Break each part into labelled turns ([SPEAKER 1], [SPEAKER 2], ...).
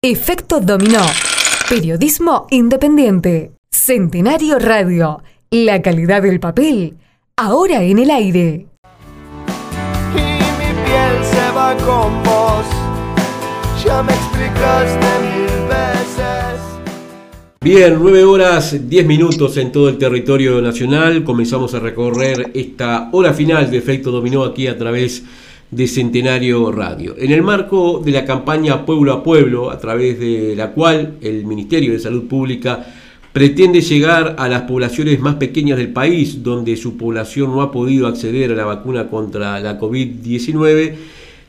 [SPEAKER 1] Efecto Dominó. Periodismo independiente. Centenario Radio. La calidad del papel. Ahora en el aire.
[SPEAKER 2] Y mi piel se va con vos. Ya me explicaste mil veces.
[SPEAKER 3] Bien, 9 horas 10 minutos en todo el territorio nacional. Comenzamos a recorrer esta hora final de efecto dominó aquí a través de Centenario Radio. En el marco de la campaña Pueblo a Pueblo, a través de la cual el Ministerio de Salud Pública pretende llegar a las poblaciones más pequeñas del país, donde su población no ha podido acceder a la vacuna contra la COVID-19,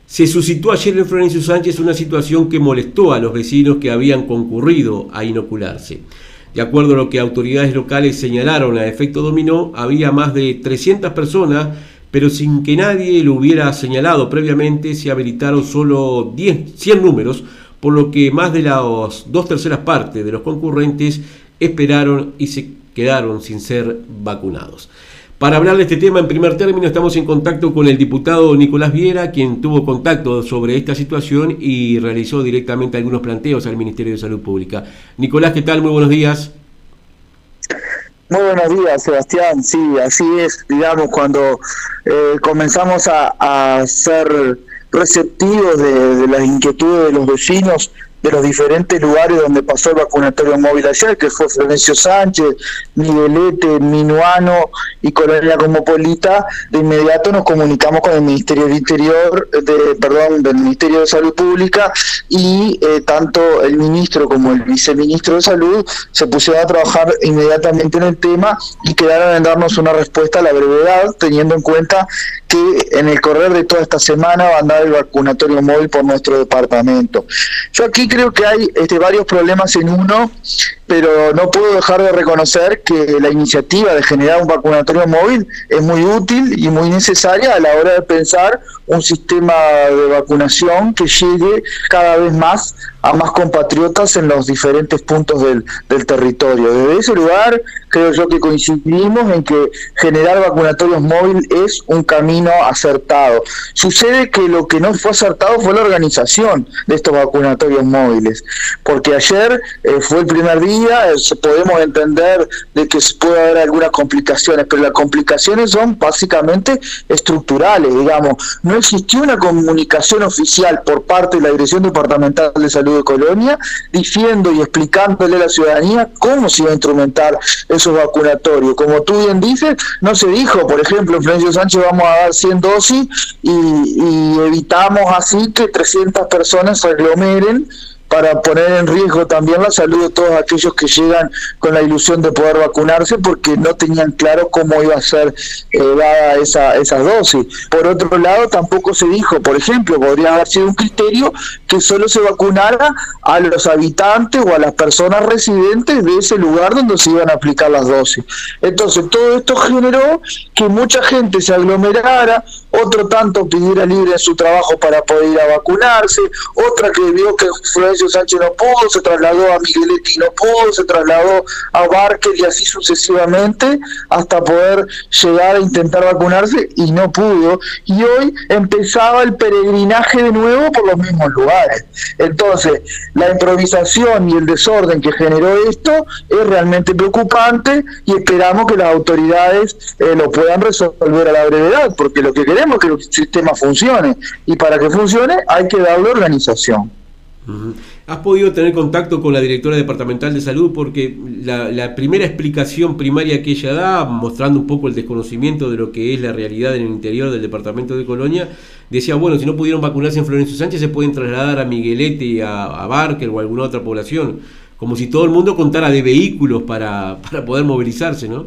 [SPEAKER 3] se suscitó ayer en Florencio Sánchez una situación que molestó a los vecinos que habían concurrido a inocularse. De acuerdo a lo que autoridades locales señalaron a efecto dominó, había más de 300 personas, pero sin que nadie lo hubiera señalado previamente, se habilitaron solo 10, 100 números, por lo que más de las dos terceras partes de los concurrentes esperaron y se quedaron sin ser vacunados. Para hablar de este tema, en primer término, estamos en contacto con el diputado Nicolás Viera, quien tuvo contacto sobre esta situación y realizó directamente algunos planteos al Ministerio de Salud Pública. Nicolás, ¿qué tal? Muy buenos días.
[SPEAKER 4] Muy buenos días, Sebastián. Sí, así es, digamos, cuando eh, comenzamos a, ser receptivos de, de las inquietudes de los vecinos de los diferentes lugares donde pasó el vacunatorio móvil ayer, que fue Florencio Sánchez, Miguelete, Minuano y Colonia Comopolita, de inmediato nos comunicamos con el Ministerio del Interior, de, perdón, del Ministerio de Salud Pública y eh, tanto el ministro como el viceministro de Salud se pusieron a trabajar inmediatamente en el tema y quedaron en darnos una respuesta a la brevedad, teniendo en cuenta que en el correr de toda esta semana va a andar el vacunatorio móvil por nuestro departamento. Yo aquí creo que hay este, varios problemas en uno, pero no puedo dejar de reconocer que la iniciativa de generar un vacunatorio móvil es muy útil y muy necesaria a la hora de pensar un sistema de vacunación que llegue cada vez más a más compatriotas en los diferentes puntos del, del territorio. Desde ese lugar creo yo que coincidimos en que generar vacunatorios móviles es un camino acertado. Sucede que lo que no fue acertado fue la organización de estos vacunatorios móviles, porque ayer eh, fue el primer día, eh, podemos entender de que puede haber algunas complicaciones, pero las complicaciones son básicamente estructurales, digamos. No existió una comunicación oficial por parte de la Dirección Departamental de Salud de Colonia diciendo y explicándole a la ciudadanía cómo se iba a instrumentar esos vacunatorios. Como tú bien dices, no se dijo, por ejemplo, en Florencio Sánchez vamos a dar 100 dosis y, y evitamos así que 300 personas se aglomeren para poner en riesgo también la salud de todos aquellos que llegan con la ilusión de poder vacunarse porque no tenían claro cómo iba a ser eh, dada esa, esas dosis. Por otro lado, tampoco se dijo, por ejemplo, podría haber sido un criterio que solo se vacunara a los habitantes o a las personas residentes de ese lugar donde se iban a aplicar las dosis. Entonces, todo esto generó que mucha gente se aglomerara, otro tanto pidiera libre en su trabajo para poder ir a vacunarse, otra que vio que Sánchez no pudo, se trasladó a Migueletti no pudo, se trasladó a Barker y así sucesivamente hasta poder llegar a intentar vacunarse y no pudo. Y hoy empezaba el peregrinaje de nuevo por los mismos lugares. Entonces, la improvisación y el desorden que generó esto es realmente preocupante y esperamos que las autoridades eh, lo puedan resolver a la brevedad, porque lo que queremos queremos que el sistema funcione y para que funcione hay que darle organización.
[SPEAKER 3] ¿Has podido tener contacto con la directora departamental de salud? Porque la, primera explicación primaria que ella da, mostrando un poco el desconocimiento de lo que es la realidad en el interior del departamento de Colonia, decía, bueno, si no pudieron vacunarse en Florencio Sánchez, se pueden trasladar a Miguelete, a, a Barker o a alguna otra población. Como si todo el mundo contara de vehículos para, para poder movilizarse, ¿no?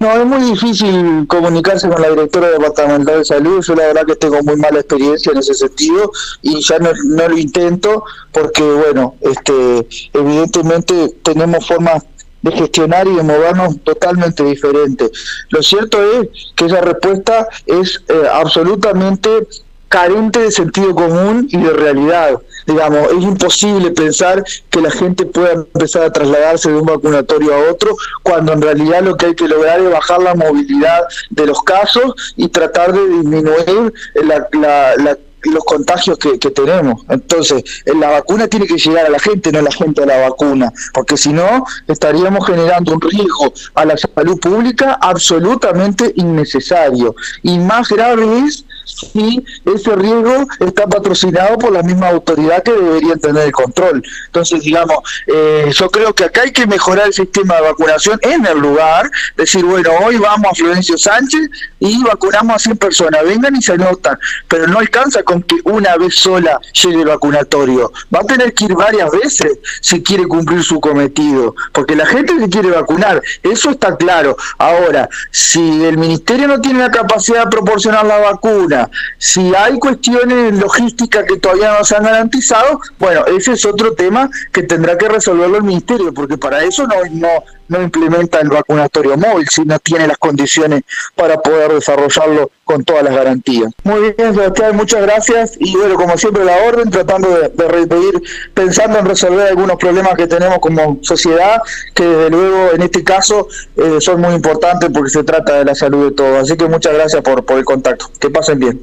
[SPEAKER 4] No, es muy difícil comunicarse con la directora departamental de salud. Yo la verdad que tengo muy mala experiencia en ese sentido y ya no, lo intento porque, bueno, este, evidentemente tenemos formas de gestionar y de movernos totalmente diferentes. Lo cierto es que esa respuesta es eh, absolutamente carente de sentido común y de realidad. Digamos, es imposible pensar que la gente pueda empezar a trasladarse de un vacunatorio a otro, cuando en realidad lo que hay que lograr es bajar la movilidad de los casos y tratar de disminuir la, la, los contagios que, tenemos. Entonces, la vacuna tiene que llegar a la gente, no la gente a la vacuna, porque si no, estaríamos generando un riesgo a la salud pública absolutamente innecesario. Y más grave es si ese riesgo está patrocinado por la misma autoridad que debería tener el control. Entonces, digamos, eh, yo creo que acá hay que mejorar el sistema de vacunación en el lugar, decir, bueno, hoy vamos a Florencio Sánchez y vacunamos a 100 personas, vengan y se anotan, pero no alcanza con que una vez sola llegue el vacunatorio, va a tener que ir varias veces si quiere cumplir su cometido, porque la gente se quiere vacunar, eso está claro. Ahora, si el ministerio no tiene la capacidad de proporcionar la vacuna, si hay cuestiones logísticas que todavía no se han garantizado, bueno, ese es otro tema que tendrá que resolverlo el ministerio, porque para eso no, no implementa el vacunatorio móvil si no tiene las condiciones para poder desarrollarlo con todas las garantías. Muy bien, Sebastián, muchas gracias y bueno, como siempre la orden, tratando de, de pensando en resolver algunos problemas que tenemos como sociedad, que desde luego en este caso eh, son muy importantes porque se trata de la salud de todos. Así que muchas gracias por, por el contacto. Que pasen bien.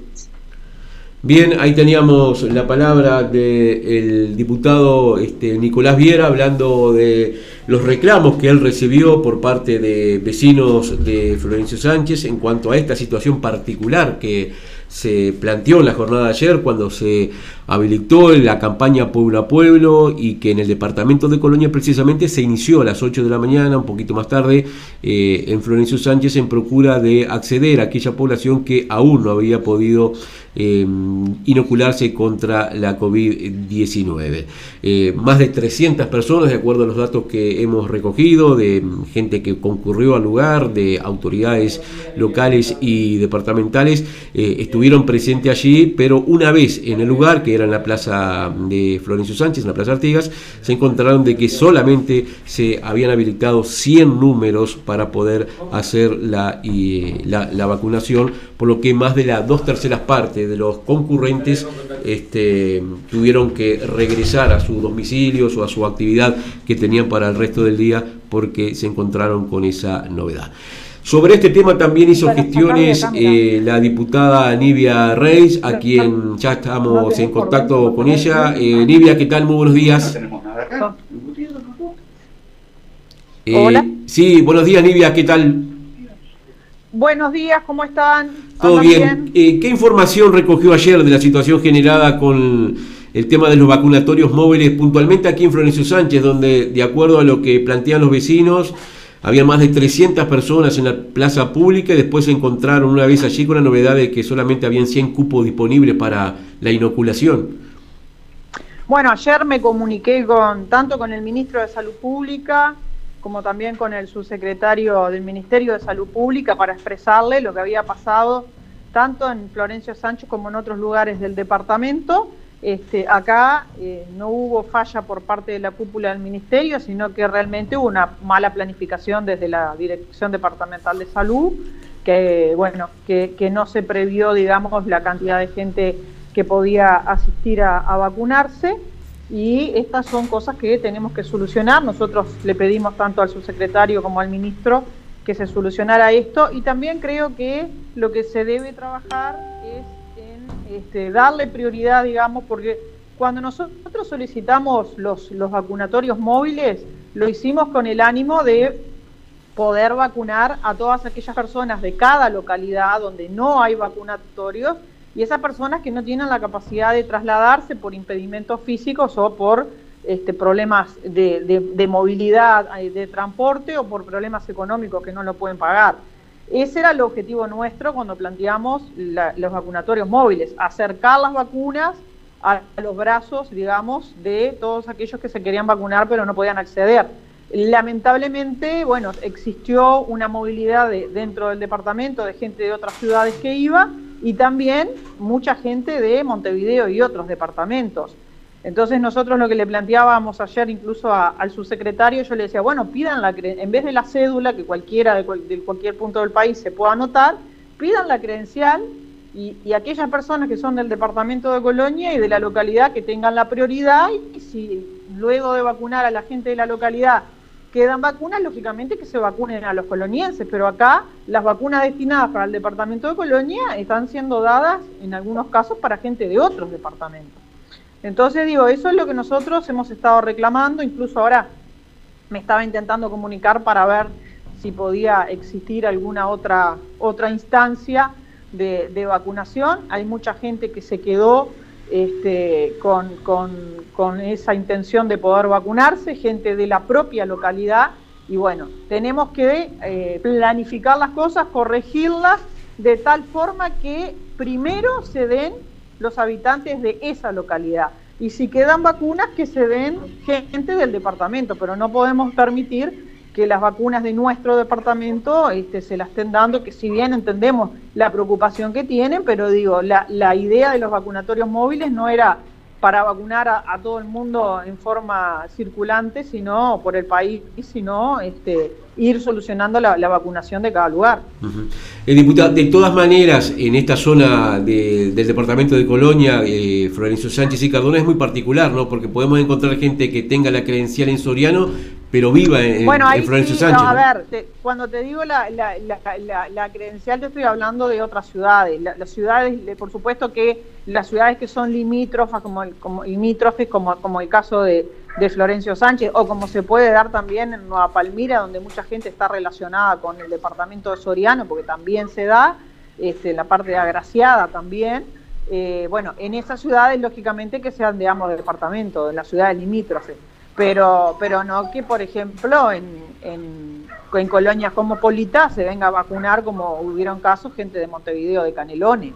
[SPEAKER 3] Bien, ahí teníamos la palabra del diputado este, Nicolás Viera hablando de los reclamos que él recibió por parte de vecinos de Florencio Sánchez en cuanto a esta situación particular que se planteó en la jornada de ayer cuando se habilitó la campaña Pueblo a Pueblo y que en el departamento de Colonia precisamente se inició a las 8 de la mañana, un poquito más tarde, eh, en Florencio Sánchez en procura de acceder a aquella población que aún no había podido eh, inocularse contra la COVID-19. Eh, más de 300 personas, de acuerdo a los datos que hemos recogido, de gente que concurrió al lugar, de autoridades locales y departamentales, eh, estuvieron presentes allí, pero una vez en el lugar, que era en la plaza de Florencio Sánchez, en la plaza Artigas, se encontraron de que solamente se habían habilitado 100 números para poder hacer la, la, vacunación, por lo que más de las dos terceras partes de los concurrentes este, tuvieron que regresar a sus domicilios o a su actividad que tenían para el resto del día porque se encontraron con esa novedad. Sobre este tema también hizo gestiones eh, la diputada Nivia Reis, a quien ya estamos en contacto con ella. Eh, Nivia, ¿qué tal? Muy buenos días. Eh, Hola. Sí, buenos días Nivia, ¿qué tal?
[SPEAKER 5] Buenos días, ¿cómo están?
[SPEAKER 3] Todo bien. Eh, ¿Qué información recogió ayer de la situación generada con el tema de los vacunatorios móviles, puntualmente aquí en Florencio Sánchez, donde, de acuerdo a lo que plantean los vecinos, había más de 300 personas en la plaza pública y después se encontraron una vez allí con la novedad de que solamente habían 100 cupos disponibles para la inoculación?
[SPEAKER 5] Bueno, ayer me comuniqué con tanto con el ministro de Salud Pública, como también con el subsecretario del Ministerio de Salud Pública para expresarle lo que había pasado tanto en Florencio Sánchez como en otros lugares del departamento. Este, acá eh, no hubo falla por parte de la cúpula del Ministerio, sino que realmente hubo una mala planificación desde la Dirección Departamental de Salud, que, bueno, que, no se previó, digamos, la cantidad de gente que podía asistir a vacunarse y estas son cosas que tenemos que solucionar. Nosotros le pedimos tanto al subsecretario como al ministro que se solucionara esto y también creo que lo que se debe trabajar este, darle prioridad, digamos, porque cuando nosotros solicitamos los, los vacunatorios móviles, lo hicimos con el ánimo de poder vacunar a todas aquellas personas de cada localidad donde no hay vacunatorios y esas personas que no tienen la capacidad de trasladarse por impedimentos físicos o por este, problemas de, movilidad, eh, de transporte o por problemas económicos que no lo pueden pagar. Ese era el objetivo nuestro cuando planteamos los vacunatorios móviles, acercar las vacunas a, los brazos, digamos, de todos aquellos que se querían vacunar pero no podían acceder. Lamentablemente, bueno, existió una movilidad dentro del departamento de gente de otras ciudades que iba y también mucha gente de Montevideo y otros departamentos. Entonces nosotros lo que le planteábamos ayer incluso al subsecretario, yo le decía, bueno, pidan la en vez de la cédula, que cualquiera de, cualquier punto del país se pueda anotar, pidan la credencial y, y, aquellas personas que son del departamento de Colonia y de la localidad que tengan la prioridad y si luego de vacunar a la gente de la localidad quedan vacunas, lógicamente que se vacunen a los colonienses, pero acá las vacunas destinadas para el departamento de Colonia están siendo dadas en algunos casos para gente de otros departamentos. Entonces digo, eso es lo que nosotros hemos estado reclamando, incluso ahora me estaba intentando comunicar para ver si podía existir alguna otra, otra instancia de, vacunación. Hay mucha gente que se quedó este, con, con, esa intención de poder vacunarse, gente de la propia localidad. Y bueno, tenemos que eh, planificar las cosas, corregirlas de tal forma que primero se den los habitantes de esa localidad. Y si quedan vacunas, que se den gente del departamento, pero no podemos permitir que las vacunas de nuestro departamento este, se las estén dando, que si bien entendemos la preocupación que tienen, pero digo, la, la idea de los vacunatorios móviles no era para vacunar a, todo el mundo en forma circulante, sino por el país, sino este, ir solucionando la, vacunación de cada lugar.
[SPEAKER 3] el diputado, de todas maneras, en esta zona del departamento de Colonia, eh, Florencio Sánchez y Cardona es muy particular, ¿no? Porque podemos encontrar gente que tenga la credencial en Soriano, pero viva en,
[SPEAKER 5] bueno, ahí Florencio Sánchez. a ver, cuando te digo la, la, credencial, te estoy hablando de otras ciudades. las ciudades, por supuesto que las ciudades que son limítrofas, como, el, como limítrofes, como, como el caso de, de Florencio Sánchez, o como se puede dar también en Nueva Palmira, donde mucha gente está relacionada con el departamento de Soriano, porque también se da, este, la parte de agraciada también. Eh, bueno, en esas ciudades, lógicamente, que sean de ambos departamentos, en las ciudades limítrofes, pero, pero no que, por ejemplo, en, en, en colonias cosmopolitas se venga a vacunar, como hubieron casos, gente de Montevideo, de Canelones.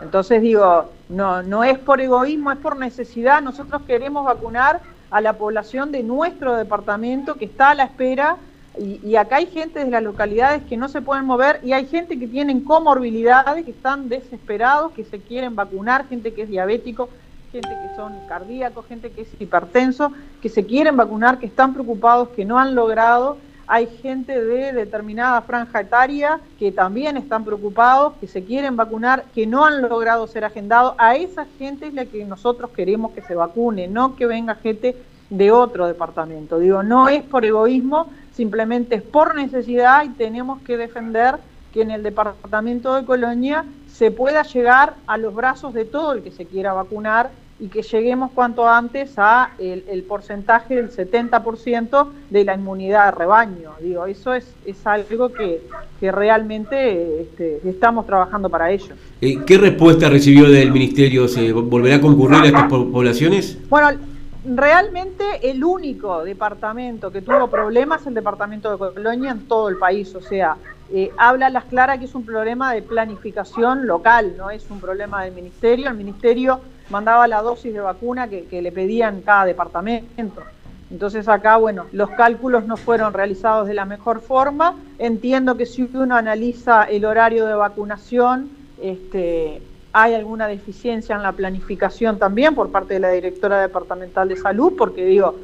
[SPEAKER 5] Entonces digo, no, no es por egoísmo, es por necesidad. Nosotros queremos vacunar a la población de nuestro departamento que está a la espera y, acá hay gente de las localidades que no se pueden mover y hay gente que tienen comorbilidades, que están desesperados, que se quieren vacunar, gente que es diabético, gente que son cardíacos, gente que es hipertenso, que se quieren vacunar, que están preocupados, que no han logrado. Hay gente de determinada franja etaria que también están preocupados, que se quieren vacunar, que no han logrado ser agendados. A esa gente es la que nosotros queremos que se vacune, no que venga gente de otro departamento. Digo, no es por egoísmo, simplemente es por necesidad y tenemos que defender que en el departamento de Colonia se pueda llegar a los brazos de todo el que se quiera vacunar y que lleguemos cuanto antes a el, porcentaje del 70% de la inmunidad de rebaño. Digo, eso es, es algo que, que realmente este, estamos trabajando para ello.
[SPEAKER 3] Eh, ¿Qué respuesta recibió del Ministerio? ¿Se volverá a concurrir a estas poblaciones?
[SPEAKER 5] Bueno, realmente el único departamento que tuvo problemas es el departamento de Colonia en todo el país, o sea, eh, habla las claras que es un problema de planificación local, no es un problema del ministerio, el ministerio mandaba la dosis de vacuna que, le pedían cada departamento. Entonces acá, bueno, los cálculos no fueron realizados de la mejor forma. Entiendo que si uno analiza el horario de vacunación, este, hay alguna deficiencia en la planificación también por parte de la directora departamental de salud, porque digo,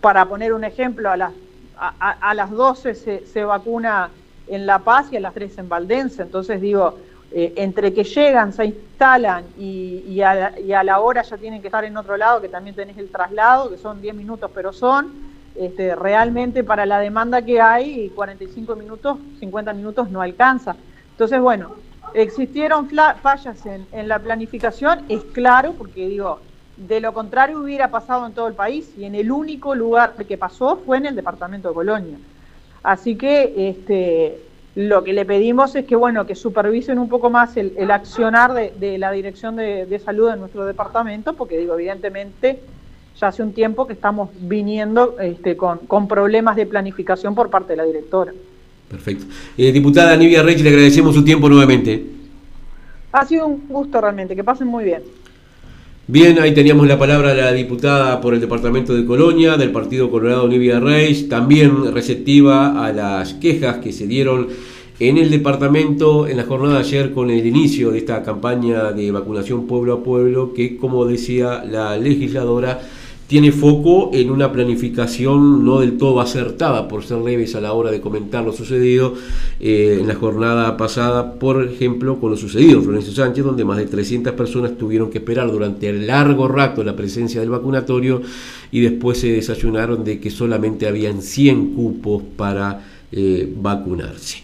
[SPEAKER 5] para poner un ejemplo, a las, a, las 12 se, se, vacuna en La Paz y a las 3 en Valdense, entonces digo, eh, entre que llegan, se instalan y, a la, hora ya tienen que estar en otro lado, que también tenés el traslado, que son 10 minutos, pero son, este, realmente para la demanda que hay, 45 minutos, 50 minutos no alcanza. Entonces, bueno, Existieron fallas en, la planificación, es claro, porque digo, de lo contrario hubiera pasado en todo el país y en el único lugar que pasó fue en el departamento de Colonia. Así que este, lo que le pedimos es que bueno que supervisen un poco más el, accionar de, la Dirección de, Salud de nuestro departamento, porque digo, evidentemente ya hace un tiempo que estamos viniendo este, con, con problemas de planificación por parte de la directora.
[SPEAKER 3] Perfecto. Eh, diputada Nivia Reyes, le agradecemos su tiempo nuevamente.
[SPEAKER 5] Ha sido un gusto realmente, que pasen muy bien.
[SPEAKER 3] Bien, ahí teníamos la palabra de la diputada por el departamento de Colonia, del Partido Colorado Nivia Reyes, también receptiva a las quejas que se dieron en el departamento en la jornada de ayer con el inicio de esta campaña de vacunación pueblo a pueblo que, como decía la legisladora, tiene foco en una planificación no del todo acertada, por ser leves a la hora de comentar lo sucedido eh, en la jornada pasada, por ejemplo, con lo sucedido en Florencio Sánchez, donde más de 300 personas tuvieron que esperar durante largo rato la presencia del vacunatorio y después se desayunaron de que solamente habían 100 cupos para eh, vacunarse.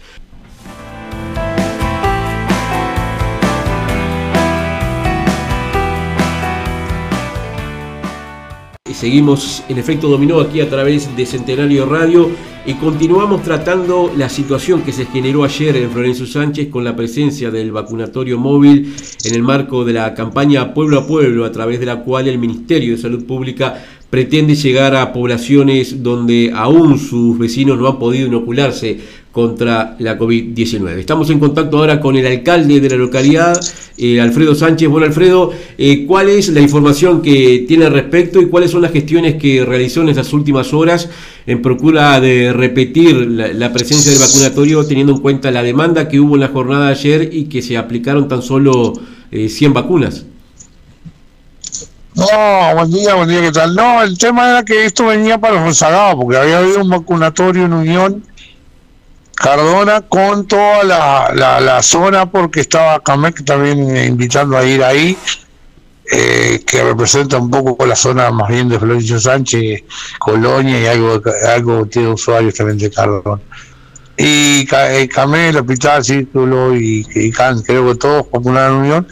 [SPEAKER 3] Seguimos en efecto dominó aquí a través de Centenario Radio y continuamos tratando la situación que se generó ayer en Florencio Sánchez con la presencia del vacunatorio móvil en el marco de la campaña Pueblo a Pueblo a través de la cual el Ministerio de Salud Pública pretende llegar a poblaciones donde aún sus vecinos no han podido inocularse contra la COVID-19. Estamos en contacto ahora con el alcalde de la localidad, eh, Alfredo Sánchez. Bueno, Alfredo, eh, ¿cuál es la información que tiene al respecto y cuáles son las gestiones que realizó en estas últimas horas en procura de repetir la, presencia del vacunatorio teniendo en cuenta la demanda que hubo en la jornada de ayer y que se aplicaron tan solo 100 eh, vacunas?
[SPEAKER 6] No, buen día, buen día, ¿qué tal? No, el tema era que esto venía para los rezagados, porque había habido un vacunatorio en Unión Cardona con toda la, la, zona, porque estaba Camec también invitando a ir ahí, eh, que representa un poco la zona más bien de Florencio Sánchez, Colonia y algo, algo tiene usuarios también de Cardona. Y eh, Camec, el Hospital Círculo y, y Can, creo que todos una unión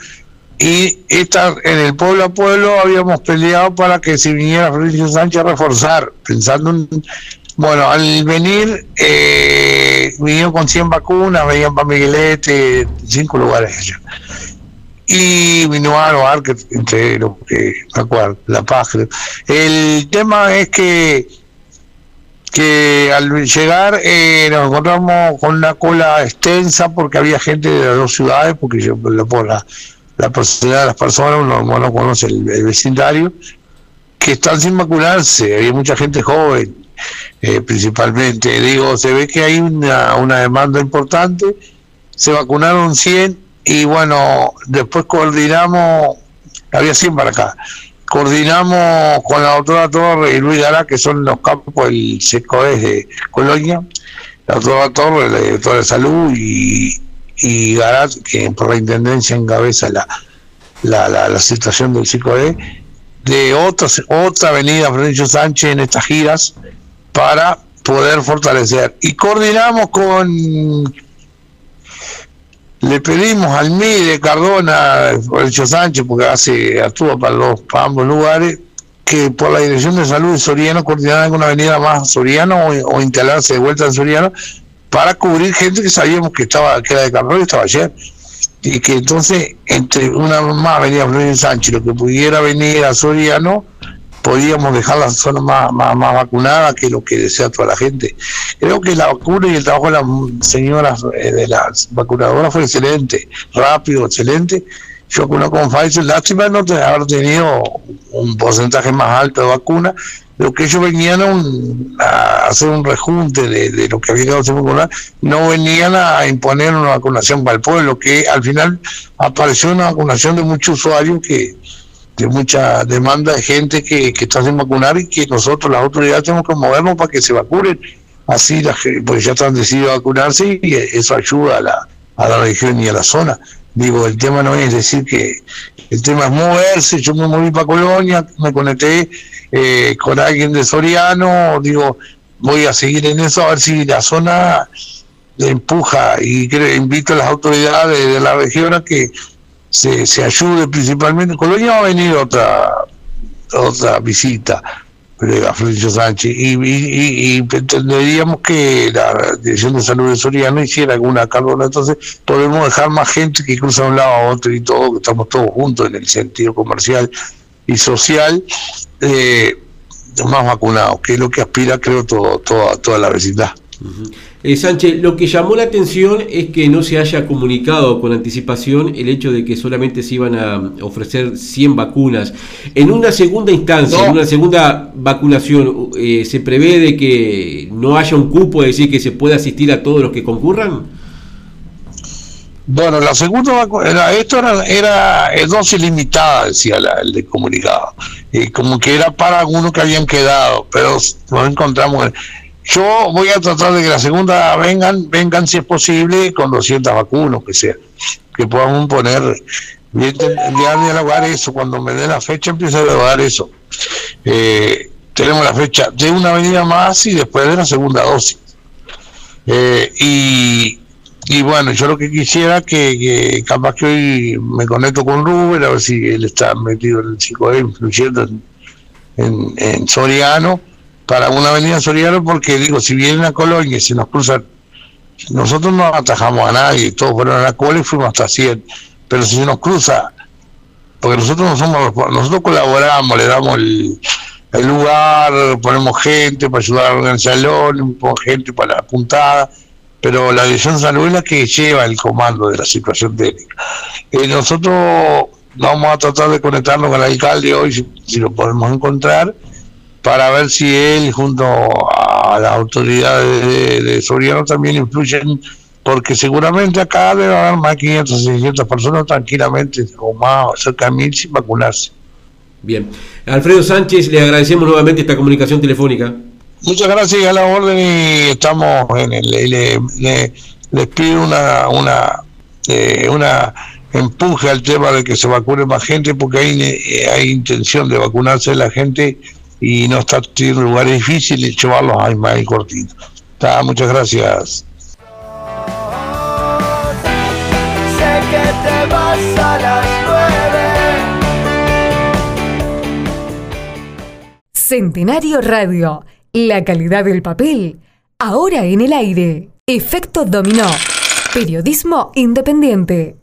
[SPEAKER 6] y esta, en el pueblo a pueblo habíamos peleado para que si viniera Florencio Sánchez a reforzar, pensando en, bueno, al venir, eh, vinieron con 100 vacunas, venían para Miguelete, cinco lugares allá. Y vino a que entre los que me acuerdo, La Paz. El tema es que que al llegar eh, nos encontramos con una cola extensa porque había gente de las dos ciudades, porque yo por la, la personalidad de las personas, uno, no conoce el, vecindario, que están sin vacunarse, había mucha gente joven, eh, principalmente. Digo, se ve que hay una, una demanda importante, se vacunaron 100 y bueno, después coordinamos, había 100 para acá, coordinamos con la doctora Torre y Luis Gara, que son los campos del SECOES de Colonia, la doctora Torre, la directora de salud y, y Garat, que por la intendencia encabeza la, la, la, situación del CICOE, de otras, otra avenida Florencio Sánchez en estas giras para poder fortalecer. Y coordinamos con, le pedimos al MIDE Cardona, Florencio Sánchez, porque hace, actúa para, los, para ambos lugares, que por la Dirección de Salud de Soriano coordinara con una avenida más Soriano o, o instalarse de vuelta en Soriano para cubrir gente que sabíamos que estaba que era de Carlos y estaba ayer. Y que entonces, entre una más venía Florencio Sánchez, lo que pudiera venir a Soriano, podíamos dejar la zona más, más, vacunada que lo que desea toda la gente. Creo que la vacuna y el trabajo de las señoras eh, de las vacunadoras fue excelente, rápido, excelente. Yo vacuné con Pfizer, lástima no haber tenido un porcentaje más alto de vacuna, lo que ellos venían a, hacer un rejunte de, lo que había quedado sin vacunar, no venían a imponer una vacunación para el pueblo, que al final apareció una vacunación de muchos usuarios que de mucha demanda de gente que, que está sin vacunar y que nosotros, las autoridades, tenemos que movernos para que se vacunen. Así, la, pues ya están decididos a vacunarse y eso ayuda a la, a la región y a la zona. Digo, el tema no es decir que el tema es moverse, yo me moví para Colonia, me conecté eh, con alguien de Soriano, digo, voy a seguir en eso a ver si la zona empuja y invito a las autoridades de la región a que se, se ayude principalmente. Colonia va a venir otra otra visita a Florencio Sánchez y, y, entenderíamos que la Dirección de Salud de Soriano hiciera alguna carbona, entonces podemos dejar más gente que cruza de un lado a otro y todo, que estamos todos juntos en el sentido comercial y social eh, más vacunados, que es lo que aspira creo todo, toda, toda la vecindad.
[SPEAKER 3] Eh, Sánchez, lo que llamó la atención es que no se haya comunicado con anticipación el hecho de que solamente se iban a ofrecer 100 vacunas. En una segunda instancia, en una segunda vacunación, eh, ¿se prevé de que no haya un cupo, es decir, que se pueda asistir a todos los que concurran?
[SPEAKER 6] Bueno, la segunda era, esto era, era dosis limitada, decía el de comunicado. y como que era para algunos que habían quedado, pero nos encontramos. Yo voy a tratar de que la segunda vengan, vengan si es posible con 200 vacunas, que sea, que podamos poner. Voy a dialogar eso, cuando me dé la fecha empiezo a dialogar eso. Eh, tenemos la fecha de una venida más y después de la segunda dosis. Eh, y, y bueno, yo lo que quisiera que, capaz que hoy me conecto con Rubén, a ver si él está metido en el 5 influyendo en, en, Soriano, para una avenida Soriano, porque digo, si viene a Colonia y se nos cruzan, nosotros no atajamos a nadie, todos fueron a la cola y fuimos hasta 100, pero si se nos cruza, porque nosotros no somos, nosotros colaboramos, le damos el, lugar, ponemos gente para ayudar organizar el ponemos gente para la puntada, pero la dirección salud es la que lleva el comando de la situación técnica. Eh, nosotros vamos a tratar de conectarnos con el alcalde hoy, si, lo podemos encontrar, para ver si él, junto a las autoridades de, Soriano, también influyen, porque seguramente acá debe haber más de 500 600 personas tranquilamente, o más, cerca de mil sin vacunarse.
[SPEAKER 3] Bien. Alfredo Sánchez, le agradecemos nuevamente esta comunicación telefónica.
[SPEAKER 6] Muchas gracias a la orden y estamos en el, le, le, les pido una una eh, una empuje al tema de que se vacune más gente porque hay, eh, hay intención de vacunarse la gente y no está en lugares difíciles llevarlos a más cortito. Está, muchas gracias.
[SPEAKER 2] Sé que te vas a las
[SPEAKER 1] Centenario Radio, la calidad del papel, ahora en el aire. Efecto dominó. Periodismo independiente.